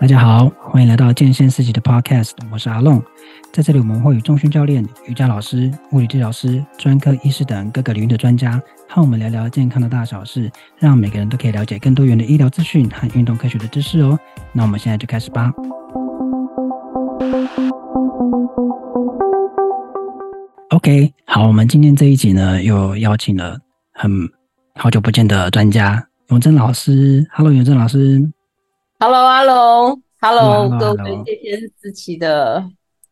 大家好，欢迎来到健先思齐的 Podcast，我是阿龙。在这里，我们会与中训教练、瑜伽老师、物理治疗师、专科医师等各个领域的专家，和我们聊聊健康的大小事，让每个人都可以了解更多元的医疗资讯和运动科学的知识哦。那我们现在就开始吧。OK，好，我们今天这一集呢，又邀请了很好久不见的专家永珍老师。Hello，永珍老师。Hello，Hello，Hello，各位健先思齐的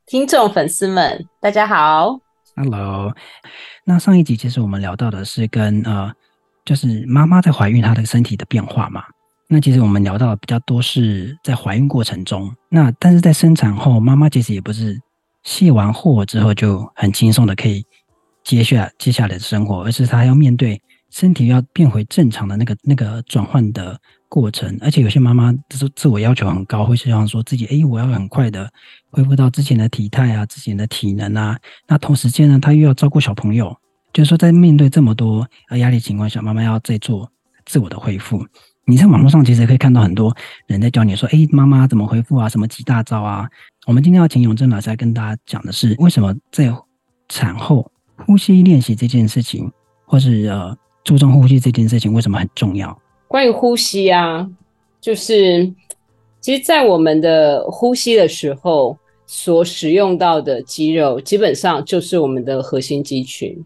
听众粉丝们，大家好。Hello，那上一集其实我们聊到的是跟呃，就是妈妈在怀孕她的身体的变化嘛。那其实我们聊到的比较多是在怀孕过程中，那但是在生产后，妈妈其实也不是卸完货之后就很轻松的可以接下接下来的生活，而是她要面对身体要变回正常的那个那个转换的。过程，而且有些妈妈就是自我要求很高，会希望说自己，哎，我要很快的恢复到之前的体态啊，之前的体能啊。那同时间呢，她又要照顾小朋友，就是说在面对这么多呃压力情况下，妈妈要再做自我的恢复。你在网络上其实可以看到很多人在教你说，哎，妈妈怎么恢复啊？什么几大招啊？我们今天要请永正老师来跟大家讲的是，为什么在产后呼吸练习这件事情，或是呃注重呼吸这件事情，为什么很重要？关于呼吸啊，就是其实，在我们的呼吸的时候，所使用到的肌肉，基本上就是我们的核心肌群。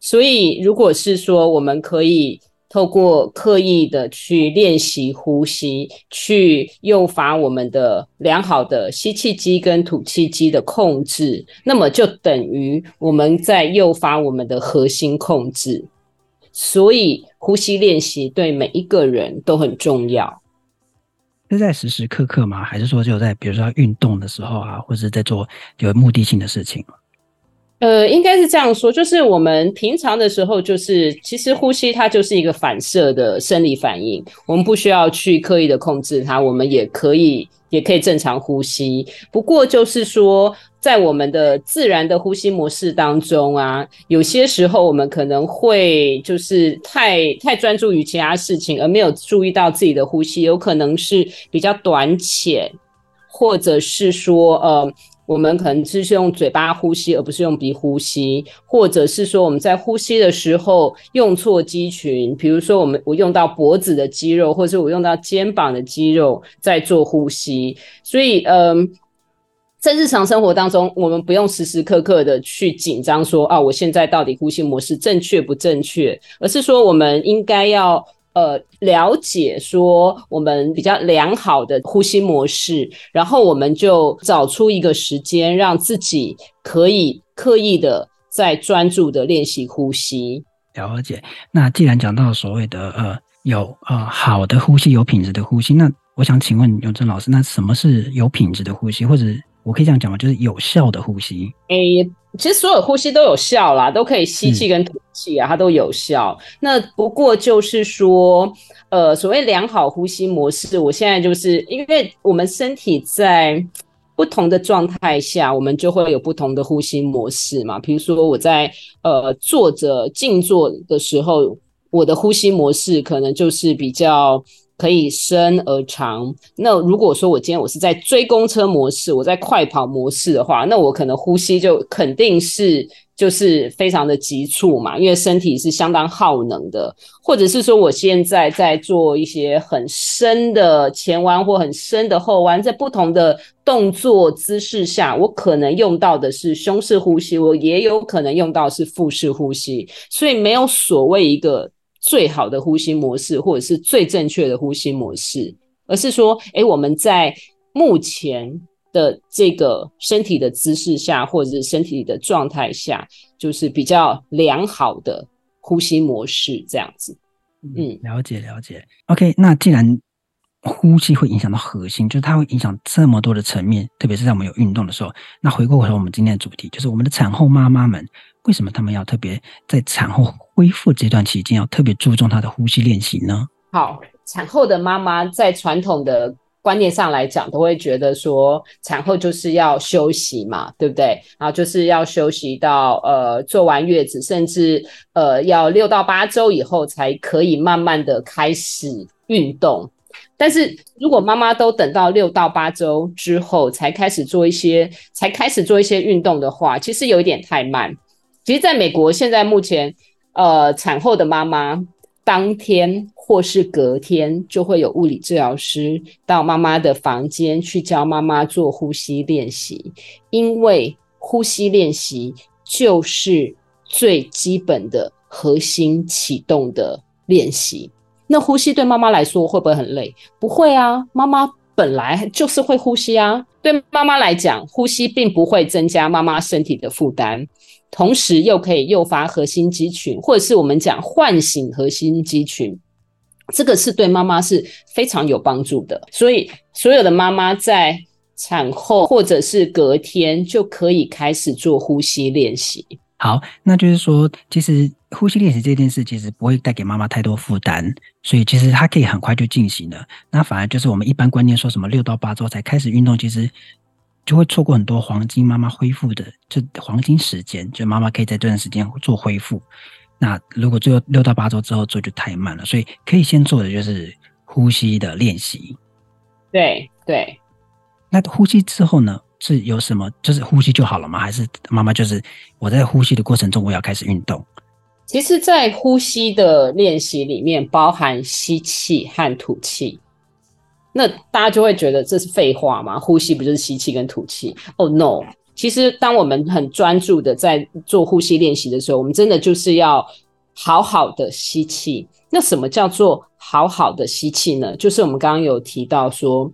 所以，如果是说我们可以透过刻意的去练习呼吸，去诱发我们的良好的吸气肌跟吐气肌的控制，那么就等于我们在诱发我们的核心控制。所以，呼吸练习对每一个人都很重要。是在时时刻刻吗？还是说就在比如说运动的时候啊，或者是在做有目的性的事情？呃，应该是这样说，就是我们平常的时候，就是其实呼吸它就是一个反射的生理反应，我们不需要去刻意的控制它，我们也可以也可以正常呼吸。不过就是说。在我们的自然的呼吸模式当中啊，有些时候我们可能会就是太太专注于其他事情，而没有注意到自己的呼吸，有可能是比较短浅，或者是说呃，我们可能只是用嘴巴呼吸，而不是用鼻呼吸，或者是说我们在呼吸的时候用错肌群，比如说我们我用到脖子的肌肉，或者是我用到肩膀的肌肉在做呼吸，所以嗯。在日常生活当中，我们不用时时刻刻的去紧张说啊，我现在到底呼吸模式正确不正确？而是说，我们应该要呃了解说我们比较良好的呼吸模式，然后我们就找出一个时间，让自己可以刻意的在专注的练习呼吸。了解。那既然讲到所谓的呃有呃好的呼吸、有品质的呼吸，那我想请问永正老师，那什么是有品质的呼吸，或者？我可以这样讲吗？就是有效的呼吸。诶、欸，其实所有呼吸都有效啦，都可以吸气跟吐气啊，它都有效。那不过就是说，呃，所谓良好呼吸模式，我现在就是因为我们身体在不同的状态下，我们就会有不同的呼吸模式嘛。比如说我在呃坐着静坐的时候，我的呼吸模式可能就是比较。可以深而长。那如果说我今天我是在追公车模式，我在快跑模式的话，那我可能呼吸就肯定是就是非常的急促嘛，因为身体是相当耗能的。或者是说我现在在做一些很深的前弯或很深的后弯，在不同的动作姿势下，我可能用到的是胸式呼吸，我也有可能用到是腹式呼吸，所以没有所谓一个。最好的呼吸模式，或者是最正确的呼吸模式，而是说，哎，我们在目前的这个身体的姿势下，或者是身体的状态下，就是比较良好的呼吸模式，这样子。嗯，了解了解。OK，那既然呼吸会影响到核心，就是它会影响这么多的层面，特别是在我们有运动的时候。那回过头，我们今天的主题就是我们的产后妈妈们。为什么他们要特别在产后恢复这段期间要特别注重她的呼吸练习呢？好，产后的妈妈在传统的观念上来讲，都会觉得说产后就是要休息嘛，对不对？然后就是要休息到呃坐完月子，甚至呃要六到八周以后才可以慢慢的开始运动。但是如果妈妈都等到六到八周之后才开始做一些，才开始做一些运动的话，其实有一点太慢。其实，在美国现在目前，呃，产后的妈妈当天或是隔天就会有物理治疗师到妈妈的房间去教妈妈做呼吸练习，因为呼吸练习就是最基本的核心启动的练习。那呼吸对妈妈来说会不会很累？不会啊，妈妈本来就是会呼吸啊。对妈妈来讲，呼吸并不会增加妈妈身体的负担，同时又可以诱发核心肌群，或者是我们讲唤醒核心肌群，这个是对妈妈是非常有帮助的。所以，所有的妈妈在产后或者是隔天就可以开始做呼吸练习。好，那就是说，其实呼吸练习这件事其实不会带给妈妈太多负担，所以其实它可以很快就进行了。那反而就是我们一般观念说什么六到八周才开始运动，其实就会错过很多黄金妈妈恢复的就黄金时间，就妈妈可以在这段时间做恢复。那如果最后六到八周之后做就太慢了，所以可以先做的就是呼吸的练习。对对，那呼吸之后呢？是有什么？就是呼吸就好了吗？还是妈妈就是我在呼吸的过程中，我要开始运动？其实，在呼吸的练习里面，包含吸气和吐气。那大家就会觉得这是废话嘛？呼吸不就是吸气跟吐气？Oh no！其实，当我们很专注的在做呼吸练习的时候，我们真的就是要好好的吸气。那什么叫做好好的吸气呢？就是我们刚刚有提到说。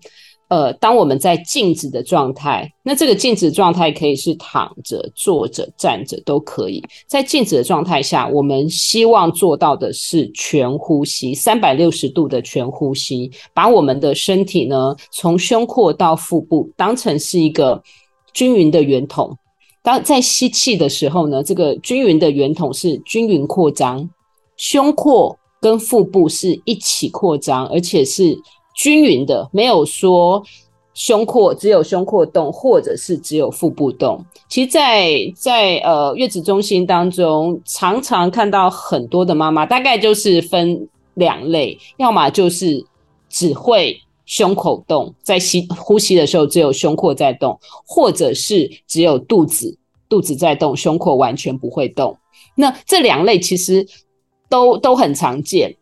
呃，当我们在静止的状态，那这个静止状态可以是躺着、坐着、站着都可以。在静止的状态下，我们希望做到的是全呼吸，三百六十度的全呼吸，把我们的身体呢，从胸廓到腹部当成是一个均匀的圆筒。当在吸气的时候呢，这个均匀的圆筒是均匀扩张，胸廓跟腹部是一起扩张，而且是。均匀的，没有说胸廓只有胸廓动，或者是只有腹部动。其实在，在呃月子中心当中，常常看到很多的妈妈，大概就是分两类，要么就是只会胸口动，在吸呼吸的时候只有胸廓在动，或者是只有肚子肚子在动，胸廓完全不会动。那这两类其实都都很常见，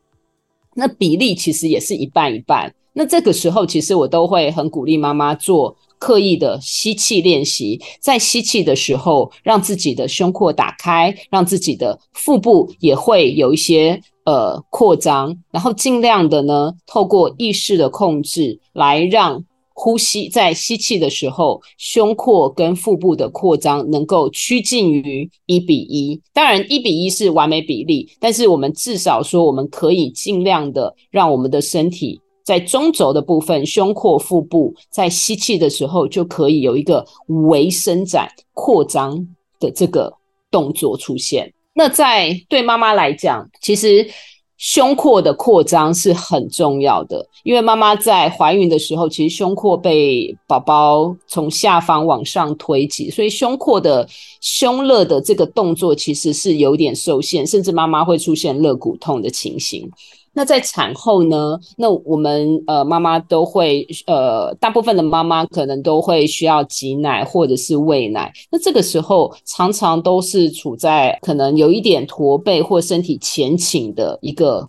那比例其实也是一半一半。那这个时候，其实我都会很鼓励妈妈做刻意的吸气练习，在吸气的时候，让自己的胸廓打开，让自己的腹部也会有一些呃扩张，然后尽量的呢，透过意识的控制，来让呼吸在吸气的时候，胸廓跟腹部的扩张能够趋近于一比一。当然，一比一是完美比例，但是我们至少说，我们可以尽量的让我们的身体。在中轴的部分，胸廓、腹部在吸气的时候就可以有一个微伸展、扩张的这个动作出现。那在对妈妈来讲，其实胸廓的扩张是很重要的，因为妈妈在怀孕的时候，其实胸廓被宝宝从下方往上推挤，所以胸廓的胸肋的这个动作其实是有点受限，甚至妈妈会出现肋骨痛的情形。那在产后呢？那我们呃妈妈都会呃，大部分的妈妈可能都会需要挤奶或者是喂奶。那这个时候常常都是处在可能有一点驼背或身体前倾的一个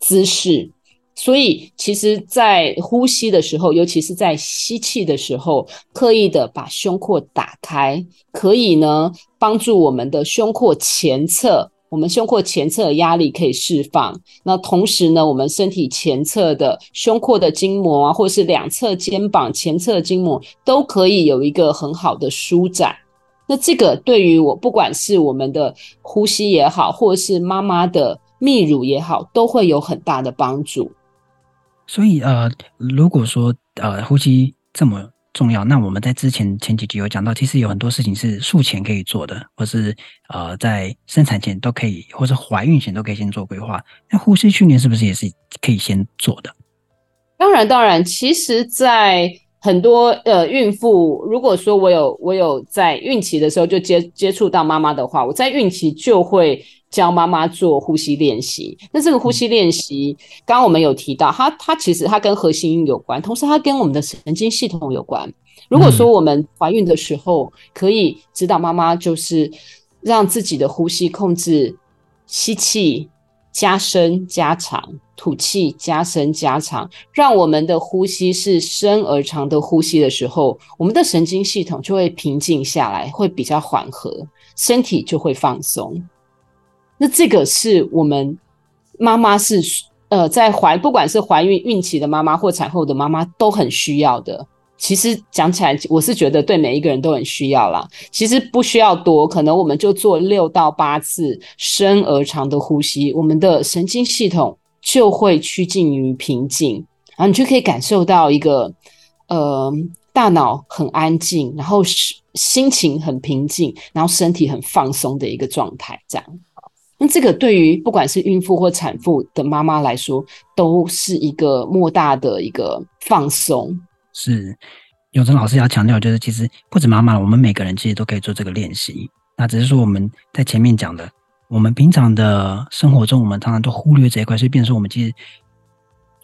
姿势。所以其实，在呼吸的时候，尤其是在吸气的时候，刻意的把胸廓打开，可以呢帮助我们的胸廓前侧。我们胸廓前侧的压力可以释放，那同时呢，我们身体前侧的胸廓的筋膜啊，或是两侧肩膀前侧的筋膜都可以有一个很好的舒展。那这个对于我，不管是我们的呼吸也好，或是妈妈的泌乳也好，都会有很大的帮助。所以呃，如果说呃呼吸这么重要。那我们在之前前几集有讲到，其实有很多事情是术前可以做的，或是呃在生产前都可以，或是怀孕前都可以先做规划。那呼吸训练是不是也是可以先做的？当然，当然。其实，在很多呃孕妇，如果说我有我有在孕期的时候就接接触到妈妈的话，我在孕期就会教妈妈做呼吸练习。那这个呼吸练习，刚刚我们有提到，它它其实它跟核心有关，同时它跟我们的神经系统有关。如果说我们怀孕的时候可以指导妈妈，就是让自己的呼吸控制吸气。加深加长，吐气加深加长，让我们的呼吸是深而长的呼吸的时候，我们的神经系统就会平静下来，会比较缓和，身体就会放松。那这个是我们妈妈是呃在怀，不管是怀孕孕期的妈妈或产后的妈妈都很需要的。其实讲起来，我是觉得对每一个人都很需要啦。其实不需要多，可能我们就做六到八次深而长的呼吸，我们的神经系统就会趋近于平静，然后你就可以感受到一个呃大脑很安静，然后心情很平静，然后身体很放松的一个状态。这样，那这个对于不管是孕妇或产妇的妈妈来说，都是一个莫大的一个放松。是，永成老师要强调，就是其实不止妈妈，我们每个人其实都可以做这个练习。那只是说我们在前面讲的，我们平常的生活中，我们常常都忽略这一块，所以变成说我们其实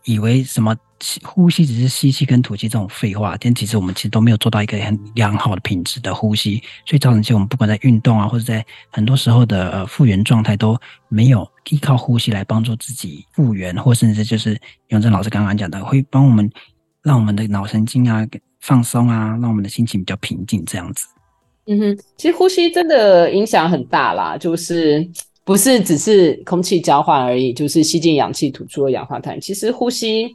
以为什么呼吸只是吸气跟吐气这种废话，但其实我们其实都没有做到一个很良好的品质的呼吸，所以造成其实我们不管在运动啊，或者在很多时候的呃复原状态都没有依靠呼吸来帮助自己复原，或甚至就是永正老师刚刚讲的，会帮我们。让我们的脑神经啊放松啊，让我们的心情比较平静，这样子。嗯哼，其实呼吸真的影响很大啦，就是不是只是空气交换而已，就是吸进氧气，吐出二氧化碳。其实呼吸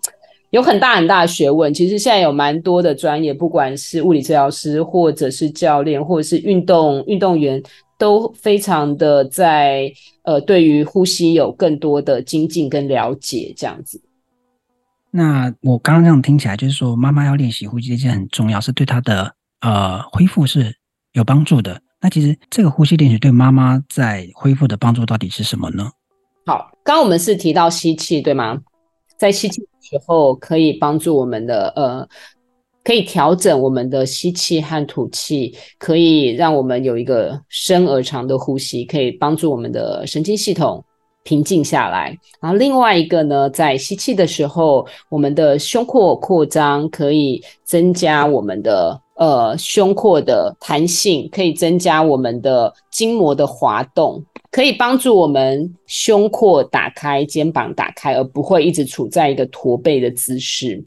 有很大很大的学问。其实现在有蛮多的专业，不管是物理治疗师，或者是教练，或者是运动运动员，都非常的在呃，对于呼吸有更多的精进跟了解，这样子。那我刚刚这样听起来，就是说妈妈要练习呼吸这件很重要，是对她的呃恢复是有帮助的。那其实这个呼吸练习对妈妈在恢复的帮助到底是什么呢？好，刚刚我们是提到吸气，对吗？在吸气的时候可以帮助我们的呃，可以调整我们的吸气和吐气，可以让我们有一个深而长的呼吸，可以帮助我们的神经系统。平静下来，然后另外一个呢，在吸气的时候，我们的胸廓扩张可以增加我们的呃胸廓的弹性，可以增加我们的筋膜的滑动，可以帮助我们胸廓打开，肩膀打开，而不会一直处在一个驼背的姿势。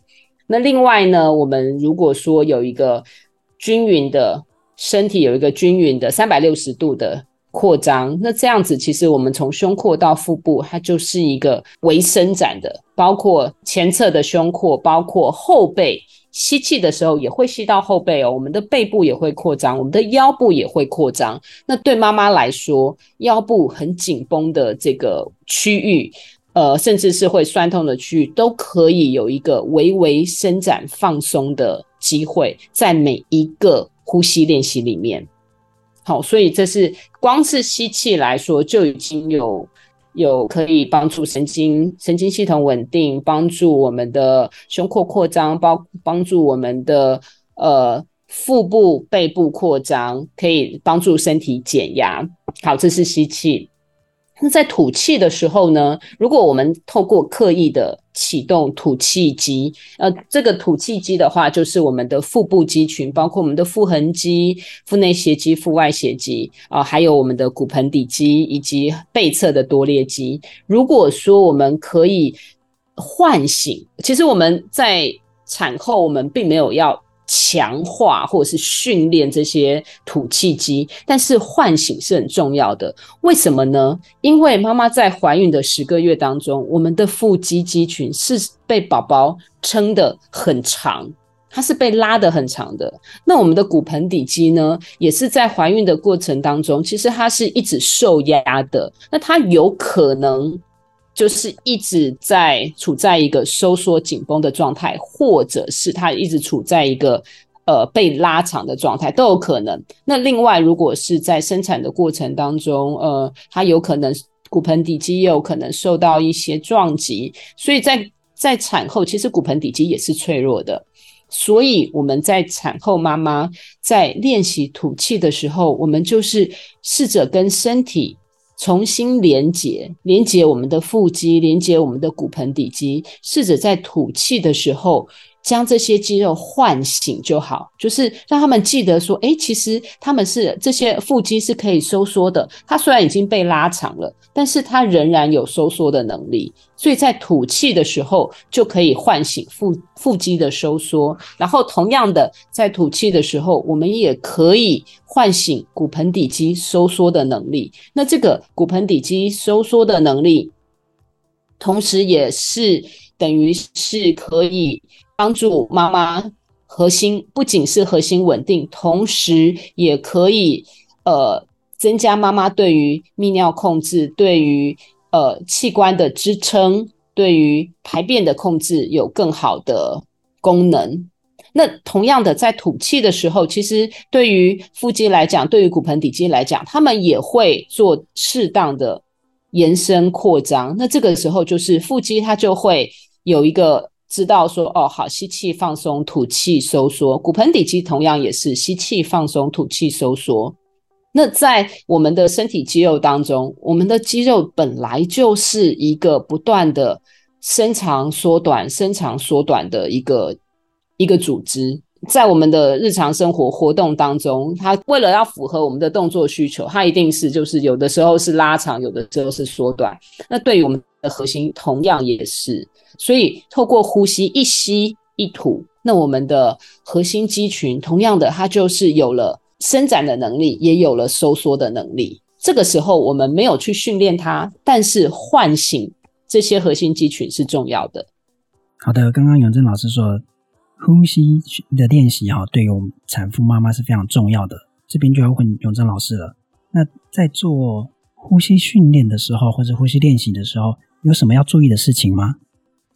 那另外呢，我们如果说有一个均匀的身体，有一个均匀的三百六十度的。扩张，那这样子其实我们从胸廓到腹部，它就是一个微伸展的，包括前侧的胸廓，包括后背，吸气的时候也会吸到后背哦，我们的背部也会扩张，我们的腰部也会扩张。那对妈妈来说，腰部很紧绷的这个区域，呃，甚至是会酸痛的区域，都可以有一个微微伸展放松的机会，在每一个呼吸练习里面。好，所以这是光是吸气来说就已经有有可以帮助神经神经系统稳定，帮助我们的胸廓扩张，包帮助我们的呃腹部背部扩张，可以帮助身体减压。好，这是吸气。那在吐气的时候呢，如果我们透过刻意的启动吐气机，呃，这个吐气机的话，就是我们的腹部肌群，包括我们的腹横肌、腹内斜肌、腹外斜肌啊、还有我们的骨盆底肌以及背侧的多裂肌。如果说我们可以唤醒，其实我们在产后，我们并没有要。强化或者是训练这些吐气机，但是唤醒是很重要的。为什么呢？因为妈妈在怀孕的十个月当中，我们的腹肌肌群是被宝宝撑得很长，它是被拉得很长的。那我们的骨盆底肌呢，也是在怀孕的过程当中，其实它是一直受压的。那它有可能。就是一直在处在一个收缩紧绷的状态，或者是他一直处在一个呃被拉长的状态，都有可能。那另外，如果是在生产的过程当中，呃，他有可能骨盆底肌也有可能受到一些撞击，所以在在产后，其实骨盆底肌也是脆弱的。所以我们在产后妈妈在练习吐气的时候，我们就是试着跟身体重新连接，连接我们的腹肌，连接我们的骨盆底肌，试着在吐气的时候。将这些肌肉唤醒就好，就是让他们记得说，诶，其实他们是这些腹肌是可以收缩的。它虽然已经被拉长了，但是它仍然有收缩的能力。所以在吐气的时候，就可以唤醒腹腹肌的收缩。然后同样的，在吐气的时候，我们也可以唤醒骨盆底肌收缩的能力。那这个骨盆底肌收缩的能力，同时也是等于是可以。帮助妈妈核心，不仅是核心稳定，同时也可以呃增加妈妈对于泌尿控制、对于呃器官的支撑、对于排便的控制有更好的功能。那同样的，在吐气的时候，其实对于腹肌来讲，对于骨盆底肌来讲，他们也会做适当的延伸扩张。那这个时候，就是腹肌它就会有一个。知道说哦，好，吸气放松，吐气收缩。骨盆底肌同样也是吸气放松，吐气收缩。那在我们的身体肌肉当中，我们的肌肉本来就是一个不断的伸长缩短、伸长缩短的一个一个组织。在我们的日常生活活动当中，它为了要符合我们的动作需求，它一定是就是有的时候是拉长，有的时候是缩短。那对于我们的核心，同样也是。所以，透过呼吸一吸一吐，那我们的核心肌群同样的，它就是有了伸展的能力，也有了收缩的能力。这个时候，我们没有去训练它，但是唤醒这些核心肌群是重要的。好的，刚刚永正老师说，呼吸的练习哈，对于我们产妇妈妈是非常重要的。这边就要问永珍老师了。那在做呼吸训练的时候，或者呼吸练习的时候，有什么要注意的事情吗？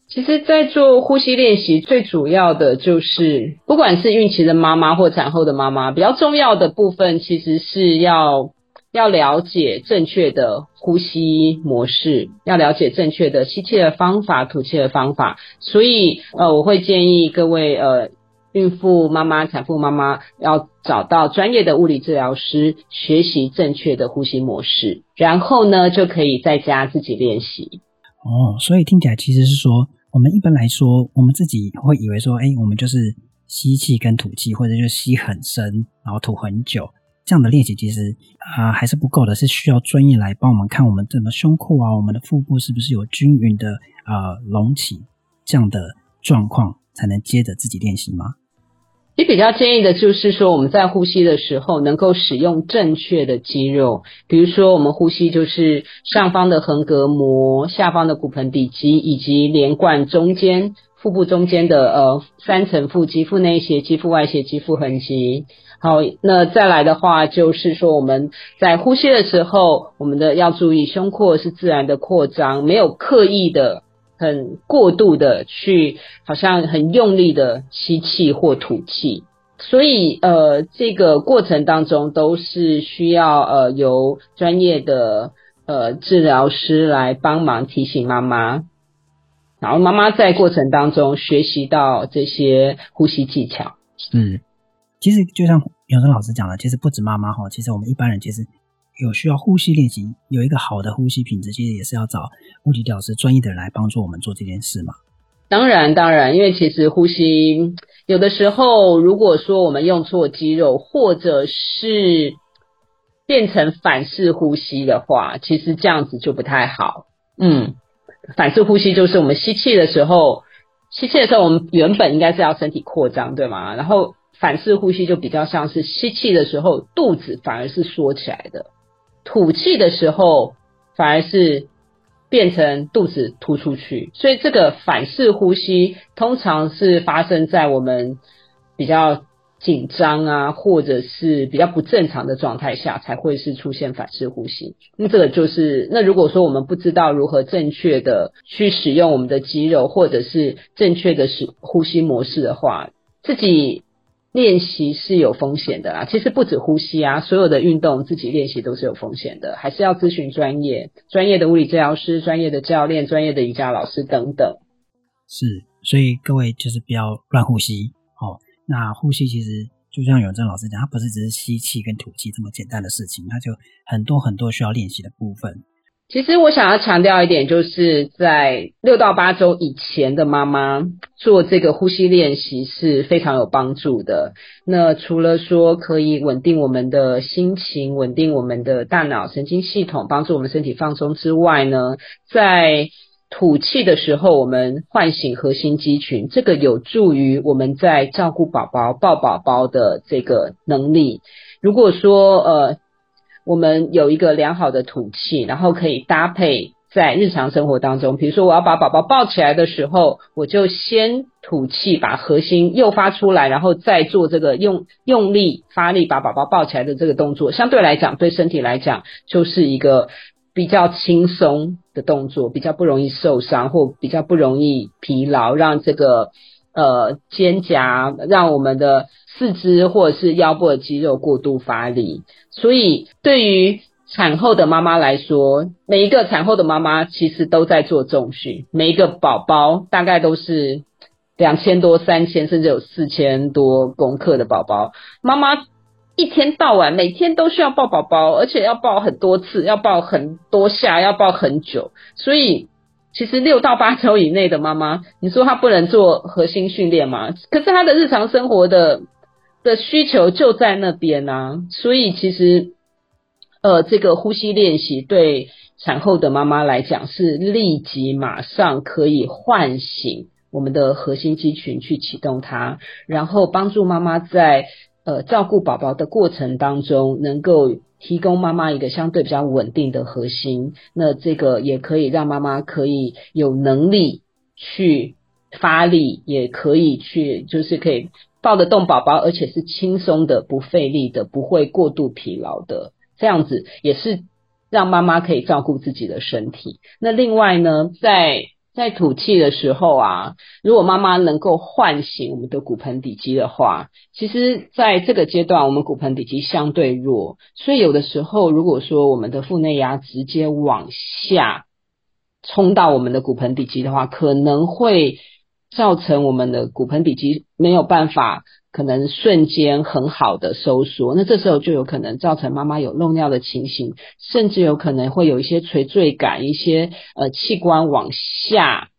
其实，在做呼吸练习，最主要的就是，不管是孕期的妈妈或产后的妈妈，比较重要的部分，其实是要要了解正确的呼吸模式，要了解正确的吸气的方法、吐气的方法。所以，呃，我会建议各位，呃，孕妇妈妈、产妇妈妈要找到专业的物理治疗师，学习正确的呼吸模式，然后呢，就可以在家自己练习。哦，所以听起来其实是说。我们一般来说，我们自己会以为说，哎，我们就是吸气跟吐气，或者就吸很深，然后吐很久，这样的练习其实啊、还是不够的，是需要专业来帮我们看我们整个胸廓啊，我们的腹部是不是有均匀的啊、呃、隆起这样的状况，才能接着自己练习吗？你比较建议的就是说，我们在呼吸的时候能够使用正确的肌肉，比如说我们呼吸就是上方的横膈膜、下方的骨盆底肌以及连贯中间腹部中间的呃三层腹肌：腹内斜肌、腹外斜肌、腹横肌。好，那再来的话就是说我们在呼吸的时候，我们的要注意胸廓是自然的扩张，没有刻意的。很过度的去，好像很用力的吸气或吐气，所以呃，这个过程当中都是需要呃由专业的呃治疗师来帮忙提醒妈妈，然后妈妈在过程当中学习到这些呼吸技巧。嗯，其实就像永生老师讲的，其实不止妈妈哈，其实我们一般人其实。有需要呼吸练习，有一个好的呼吸品质，其实也是要找物理治疗师专业的人来帮助我们做这件事嘛。当然，当然，因为其实呼吸有的时候，如果说我们用错肌肉，或者是变成反式呼吸的话，其实这样子就不太好。嗯，反式呼吸就是我们吸气的时候，吸气的时候我们原本应该是要身体扩张，对吗？然后反式呼吸就比较像是吸气的时候肚子反而是缩起来的。吐气的时候，反而是变成肚子凸出去，所以这个反式呼吸通常是发生在我们比较紧张啊，或者是比较不正常的状态下，才会是出现反式呼吸。那这个就是，那如果说我们不知道如何正确的去使用我们的肌肉，或者是正确的使呼吸模式的话，自己。练习是有风险的啦，其实不止呼吸啊，所有的运动自己练习都是有风险的，还是要咨询专业、专业的物理治疗师、专业的教练、专业的瑜伽老师等等。是，所以各位就是不要乱呼吸哦，那呼吸其实就像永正老师讲，它不是只是吸气跟吐气这么简单的事情，它就很多很多需要练习的部分。其实我想要强调一点，就是在六到八周以前的妈妈做这个呼吸练习是非常有帮助的。那除了说可以稳定我们的心情、稳定我们的大脑神经系统、帮助我们身体放松之外呢，在吐气的时候，我们唤醒核心肌群，这个有助于我们在照顾宝宝、抱宝宝的这个能力。如果说呃。我们有一个良好的吐气，然后可以搭配在日常生活当中，比如说我要把宝宝抱起来的时候，我就先吐气，把核心诱发出来，然后再做这个用用力发力把宝宝抱起来的这个动作，相对来讲，对身体来讲就是一个比较轻松的动作，比较不容易受伤或比较不容易疲劳，让这个呃肩胛让我们的。四肢或者是腰部的肌肉过度发力，所以对于产后的妈妈来说，每一个产后的妈妈其实都在做重训，每一个宝宝大概都是两千多、三千，甚至有四千多公克的宝宝。妈妈一天到晚每天都需要抱宝宝，而且要抱很多次，要抱很多下，要抱很久。所以，其实六到八周以内的妈妈，你说她不能做核心训练吗？可是她的日常生活的。的需求就在那边啊，所以其实，呃，这个呼吸练习对产后的妈妈来讲是立即马上可以唤醒我们的核心肌群去启动它，然后帮助妈妈在呃照顾宝宝的过程当中，能够提供妈妈一个相对比较稳定的核心。那这个也可以让妈妈可以有能力去发力，也可以去就是可以。抱得动宝宝，而且是轻松的、不费力的、不会过度疲劳的，这样子也是让妈妈可以照顾自己的身体。那另外呢，在在吐气的时候啊，如果妈妈能够唤醒我们的骨盆底肌的话，其实在这个阶段，我们骨盆底肌相对弱，所以有的时候，如果说我们的腹内压直接往下冲到我们的骨盆底肌的话，可能会。造成我们的骨盆底肌没有办法，可能瞬间很好的收缩，那这时候就有可能造成妈妈有漏尿的情形，甚至有可能会有一些垂坠感，一些呃器官往下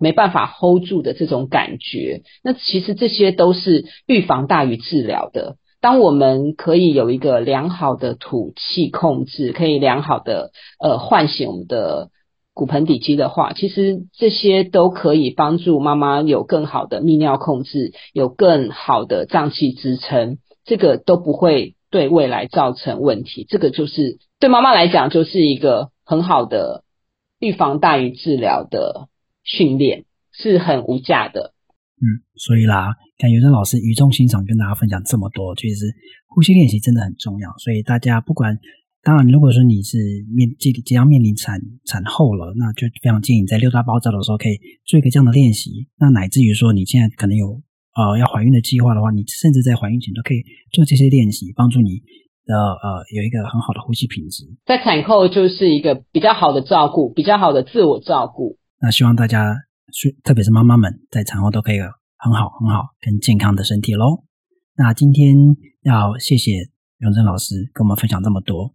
没办法 hold 住的这种感觉。那其实这些都是预防大于治疗的。当我们可以有一个良好的吐气控制，可以良好的呃唤醒我们的。骨盆底肌的话，其实这些都可以帮助妈妈有更好的泌尿控制，有更好的脏器支撑，这个都不会对未来造成问题。这个就是对妈妈来讲，就是一个很好的预防大于治疗的训练，是很无价的。嗯，所以啦，看永珍老师语重心长跟大家分享这么多，其实呼吸练习真的很重要。所以大家不管。当然，如果说你是面即即将面临产产后了，那就非常建议你在六到八周的时候可以做一个这样的练习。那乃至于说你现在可能有呃要怀孕的计划的话，你甚至在怀孕前都可以做这些练习，帮助你的呃有一个很好的呼吸品质。在产后就是一个比较好的照顾，比较好的自我照顾。那希望大家，特别是妈妈们在产后都可以有很好很好跟健康的身体喽。那今天要谢谢永正老师跟我们分享这么多。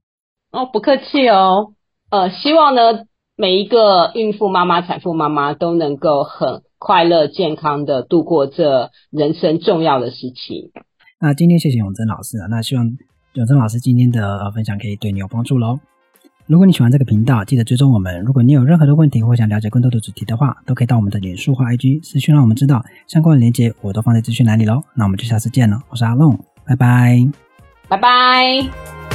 哦，不客气哦。呃，希望呢，每一个孕妇妈妈、产妇妈妈都能够很快乐、健康的度过这人生重要的时期。那今天谢谢永贞老师啊，那希望永贞老师今天的分享可以对你有帮助喽。如果你喜欢这个频道，记得追踪我们。如果你有任何的问题或想了解更多的主题的话，都可以到我们的脸书或 IG 私讯让我们知道。相关的链接我都放在资讯栏里喽。那我们就下次见了，我是阿龙，拜拜，拜拜。